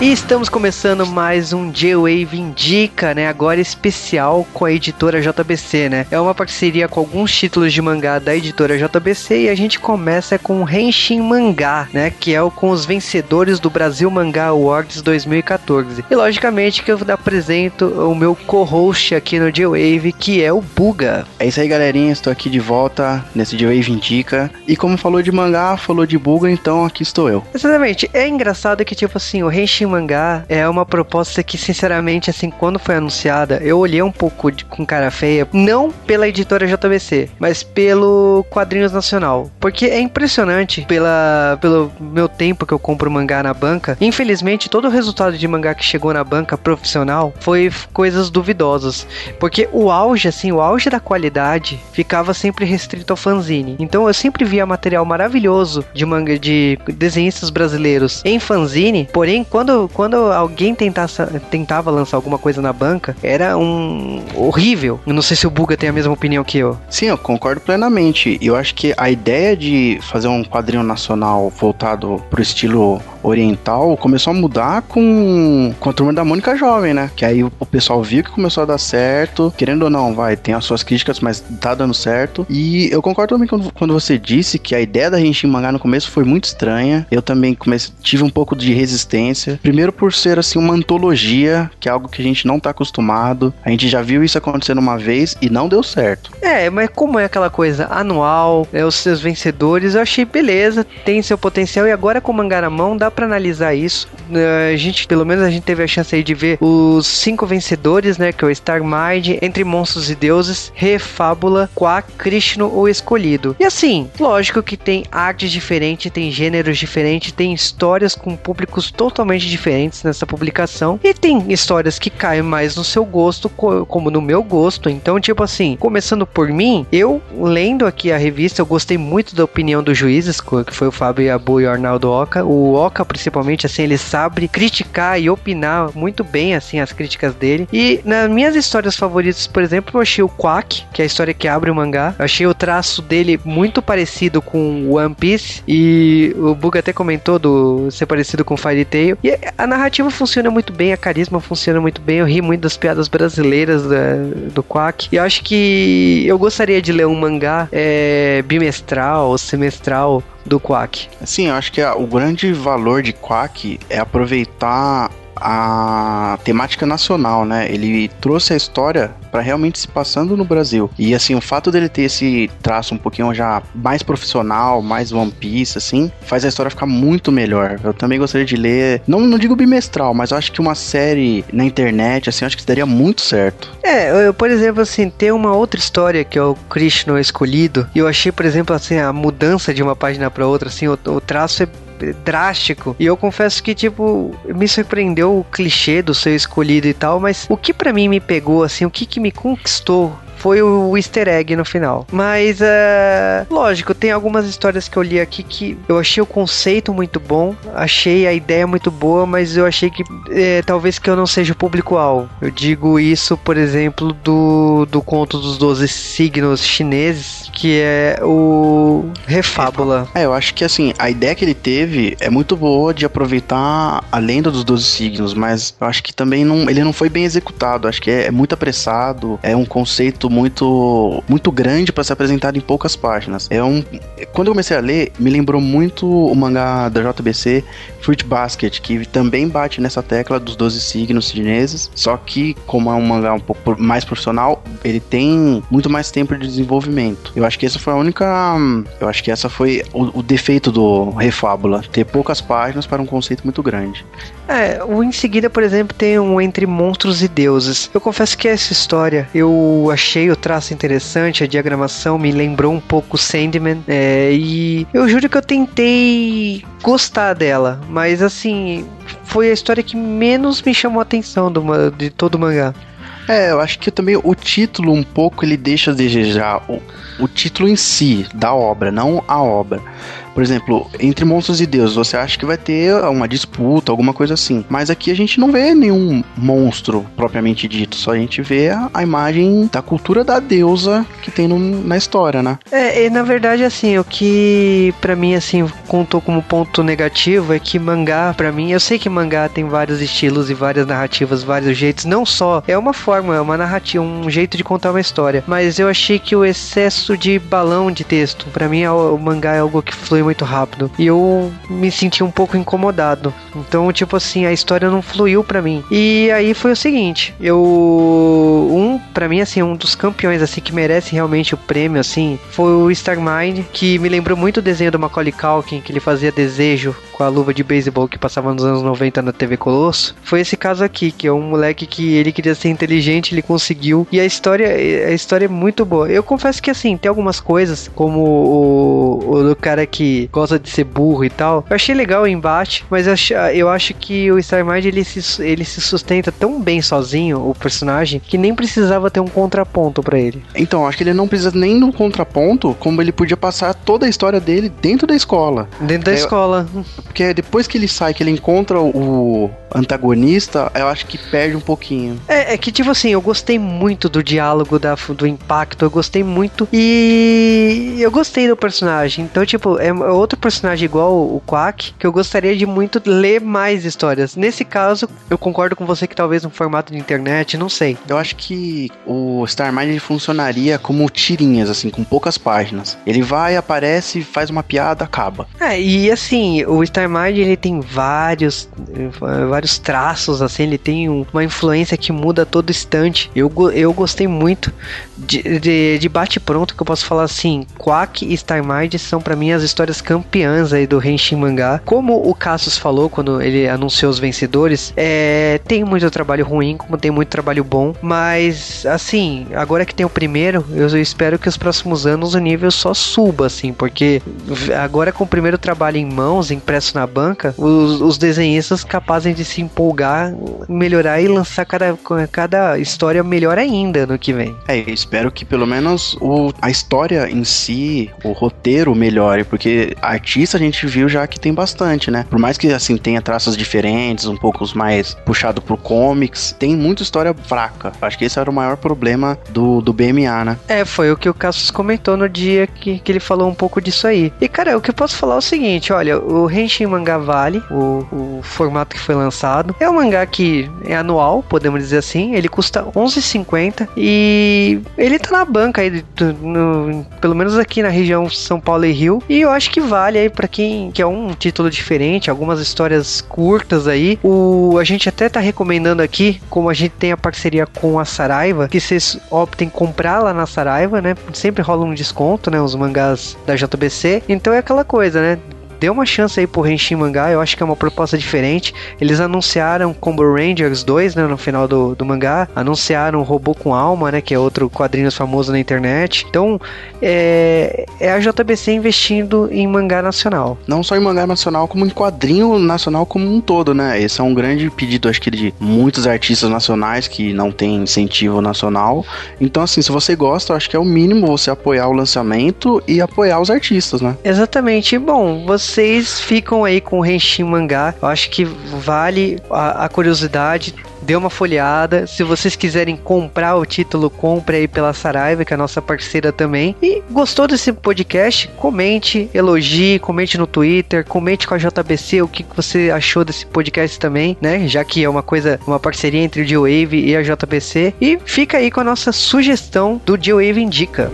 E estamos começando mais um J-Wave Indica, né? Agora especial com a editora JBC, né? É uma parceria com alguns títulos de mangá da editora JBC e a gente começa com o Henshin Mangá, né? Que é o com os vencedores do Brasil Mangá Awards 2014. E logicamente que eu apresento o meu co-host aqui no J-Wave, que é o Buga. É isso aí, galerinha. Estou aqui de volta nesse J-Wave Indica. E como falou de mangá, falou de Buga, então aqui estou eu. Exatamente. É engraçado que, tipo assim, o Henshin Mangá é uma proposta que, sinceramente, assim, quando foi anunciada, eu olhei um pouco de, com cara feia, não pela editora JBC, mas pelo Quadrinhos Nacional. Porque é impressionante pela, pelo meu tempo que eu compro mangá na banca. Infelizmente, todo o resultado de mangá que chegou na banca profissional foi coisas duvidosas. Porque o auge, assim, o auge da qualidade ficava sempre restrito ao fanzine. Então eu sempre via material maravilhoso de manga de desenhistas brasileiros em fanzine, porém quando, quando alguém tentasse, tentava lançar alguma coisa na banca, era um horrível. Eu não sei se o Buga tem a mesma opinião que eu. Sim, eu concordo plenamente. Eu acho que a ideia de fazer um quadrinho nacional voltado pro estilo oriental começou a mudar com, com a turma da Mônica Jovem, né? Que aí o pessoal viu que começou a dar certo. Querendo ou não, vai, tem as suas críticas, mas tá dando certo. E eu concordo também quando, quando você disse que a ideia da gente mangá no começo foi muito estranha. Eu também comecei, tive um pouco de resistência. Primeiro por ser assim uma antologia, que é algo que a gente não tá acostumado. A gente já viu isso acontecendo uma vez e não deu certo. É, mas como é aquela coisa anual, é os seus vencedores, eu achei beleza, tem seu potencial e agora com o mangá na mão dá para analisar isso. A gente, pelo menos a gente teve a chance aí de ver os cinco vencedores, né, que é o Star Mind, Entre Monstros e Deuses, Refábula, Quack, Krishna o Escolhido. E assim, lógico que tem artes diferentes, tem gêneros diferentes, tem histórias com públicos totalmente diferentes nessa publicação e tem histórias que caem mais no seu gosto como no meu gosto. Então, tipo assim, começando por mim, eu lendo aqui a revista, eu gostei muito da opinião dos juízes, que foi o Fábio Abu e o Arnaldo Oca. O Oca, principalmente, assim, ele sabe criticar e opinar muito bem, assim, as críticas dele. E nas minhas histórias favoritas, por exemplo, eu achei o Quack, que é a história que abre o mangá. Eu achei o traço dele muito parecido com One Piece. E o Buga até comentou do ser parecido com Fairy Tail. E a narrativa funciona muito bem, a carisma funciona muito bem. Eu ri muito das piadas brasileiras da, do Quack. E eu acho que eu gostaria de ler um mangá é, bimestral ou semestral do Quack. Sim, eu acho que a, o grande valor de Quack é aproveitar a temática nacional, né? Ele trouxe a história para realmente se passando no Brasil. E assim, o fato dele ter esse traço um pouquinho já mais profissional, mais One Piece, assim, faz a história ficar muito melhor. Eu também gostaria de ler, não, não digo bimestral, mas acho que uma série na internet, assim, acho que daria muito certo. É, eu, por exemplo, assim, tem uma outra história que é o Krishna Escolhido, e eu achei, por exemplo, assim, a mudança de uma página para outra, assim, o, o traço é drástico. E eu confesso que, tipo, me surpreendeu o clichê do ser escolhido e tal, mas o que para mim me pegou, assim, o que, que me conquistou foi o easter egg no final. Mas, é, lógico, tem algumas histórias que eu li aqui que eu achei o conceito muito bom, achei a ideia muito boa, mas eu achei que é, talvez que eu não seja o público-alvo. Eu digo isso, por exemplo, do, do conto dos 12 signos chineses, que é o Refábula. É, eu acho que assim, a ideia que ele teve é muito boa de aproveitar a lenda dos 12 signos, mas eu acho que também não, ele não foi bem executado. Acho que é, é muito apressado, é um conceito muito muito grande para ser apresentado em poucas páginas. É um quando eu comecei a ler, me lembrou muito o mangá da JBC Fruit Basket, que também bate nessa tecla dos 12 signos chineses, só que como é um mangá um pouco mais profissional, ele tem muito mais tempo de desenvolvimento. Eu acho que essa foi a única, eu acho que essa foi o, o defeito do Refábula, ter poucas páginas para um conceito muito grande. É, o em seguida, por exemplo, tem um Entre Monstros e Deuses. Eu confesso que essa história eu achei o traço interessante, a diagramação me lembrou um pouco Sandman, é, e eu juro que eu tentei gostar dela, mas assim, foi a história que menos me chamou a atenção do, de todo o mangá. É, eu acho que também o título um pouco ele deixa a desejar o, o título em si da obra, não a obra. Por exemplo, entre monstros e deuses, você acha que vai ter uma disputa, alguma coisa assim. Mas aqui a gente não vê nenhum monstro propriamente dito, só a gente vê a, a imagem da cultura da deusa que tem no, na história, né? É, e na verdade, assim, o que para mim, assim, contou como ponto negativo é que mangá, para mim, eu sei que mangá tem vários estilos e várias narrativas, vários jeitos, não só é uma forma, é uma narrativa, um jeito de contar uma história, mas eu achei que o excesso de balão de texto, para mim, é o mangá é algo que flui muito rápido e eu me senti um pouco incomodado. Então, tipo assim, a história não fluiu para mim. E aí foi o seguinte, eu um para mim assim, um dos campeões assim que merece realmente o prêmio assim, foi o Starmind, que me lembrou muito o desenho do Macaulay Culkin, que ele fazia desejo com a luva de beisebol que passava nos anos 90 na TV Colosso. Foi esse caso aqui, que é um moleque que ele queria ser inteligente, ele conseguiu. E a história, a história é muito boa. Eu confesso que assim, tem algumas coisas, como o, o, o cara que gosta de ser burro e tal. Eu achei legal o embate, mas eu acho, eu acho que o Starmind ele se, ele se sustenta tão bem sozinho, o personagem, que nem precisava ter um contraponto para ele. Então, acho que ele não precisa nem do contraponto, como ele podia passar toda a história dele dentro da escola. Dentro da é, escola. Porque depois que ele sai, que ele encontra o antagonista, eu acho que perde um pouquinho. É, é que, tipo assim, eu gostei muito do diálogo, da, do impacto, eu gostei muito. E eu gostei do personagem. Então, tipo, é outro personagem igual o Quack, que eu gostaria de muito ler mais histórias. Nesse caso, eu concordo com você que talvez no formato de internet, não sei. Eu acho que o Starmind funcionaria como tirinhas, assim, com poucas páginas. Ele vai, aparece, faz uma piada, acaba. É, e assim, o Star Starmind ele tem vários vários traços assim, ele tem uma influência que muda a todo instante. Eu, eu gostei muito de, de, de bate pronto que eu posso falar assim, Quack e Starmind são para mim as histórias campeãs aí do Henshin mangá. Como o Cassius falou quando ele anunciou os vencedores, é, tem muito trabalho ruim, como tem muito trabalho bom, mas assim, agora que tem o primeiro, eu espero que os próximos anos o nível só suba assim, porque agora com o primeiro trabalho em mãos, impresso na banca, os, os desenhistas capazes de se empolgar, melhorar e lançar cada, cada história melhor ainda no que vem. É, espero que pelo menos o, a história em si, o roteiro melhore, porque artista a gente viu já que tem bastante, né? Por mais que assim tenha traços diferentes, um pouco mais puxado pro comics, tem muita história fraca. Acho que esse era o maior problema do, do BMA, né? É, foi o que o Cassius comentou no dia que, que ele falou um pouco disso aí. E cara, o que eu posso falar é o seguinte: olha, o Henshin Mangá Vale, o, o formato que foi lançado. É um mangá que é anual, podemos dizer assim. Ele custa 11,50 e ele tá na banca aí, no, pelo menos aqui na região São Paulo e Rio. E eu acho que vale aí para quem quer um título diferente, algumas histórias curtas aí. O, a gente até tá recomendando aqui, como a gente tem a parceria com a Saraiva, que vocês optem comprar lá na Saraiva, né? Sempre rola um desconto, né? Os mangás da JBC. Então é aquela coisa, né? Dê uma chance aí pro Henshin Mangá, eu acho que é uma proposta diferente. Eles anunciaram Combo Rangers 2, né, no final do, do mangá, anunciaram Robô com Alma, né, que é outro quadrinho famoso na internet. Então, é, é a JBC investindo em mangá nacional. Não só em mangá nacional, como em quadrinho nacional como um todo, né? Esse é um grande pedido, acho que de muitos artistas nacionais que não tem incentivo nacional. Então, assim, se você gosta, acho que é o mínimo você apoiar o lançamento e apoiar os artistas, né? Exatamente. Bom, você vocês ficam aí com o Henshin Mangá. Eu acho que vale a, a curiosidade dê uma folheada. Se vocês quiserem comprar o título, compre aí pela Saraiva, que é a nossa parceira também. E gostou desse podcast? Comente, elogie, comente no Twitter, comente com a JBC o que você achou desse podcast também, né? Já que é uma coisa, uma parceria entre o G-Wave e a JBC. E fica aí com a nossa sugestão do G-Wave Indica.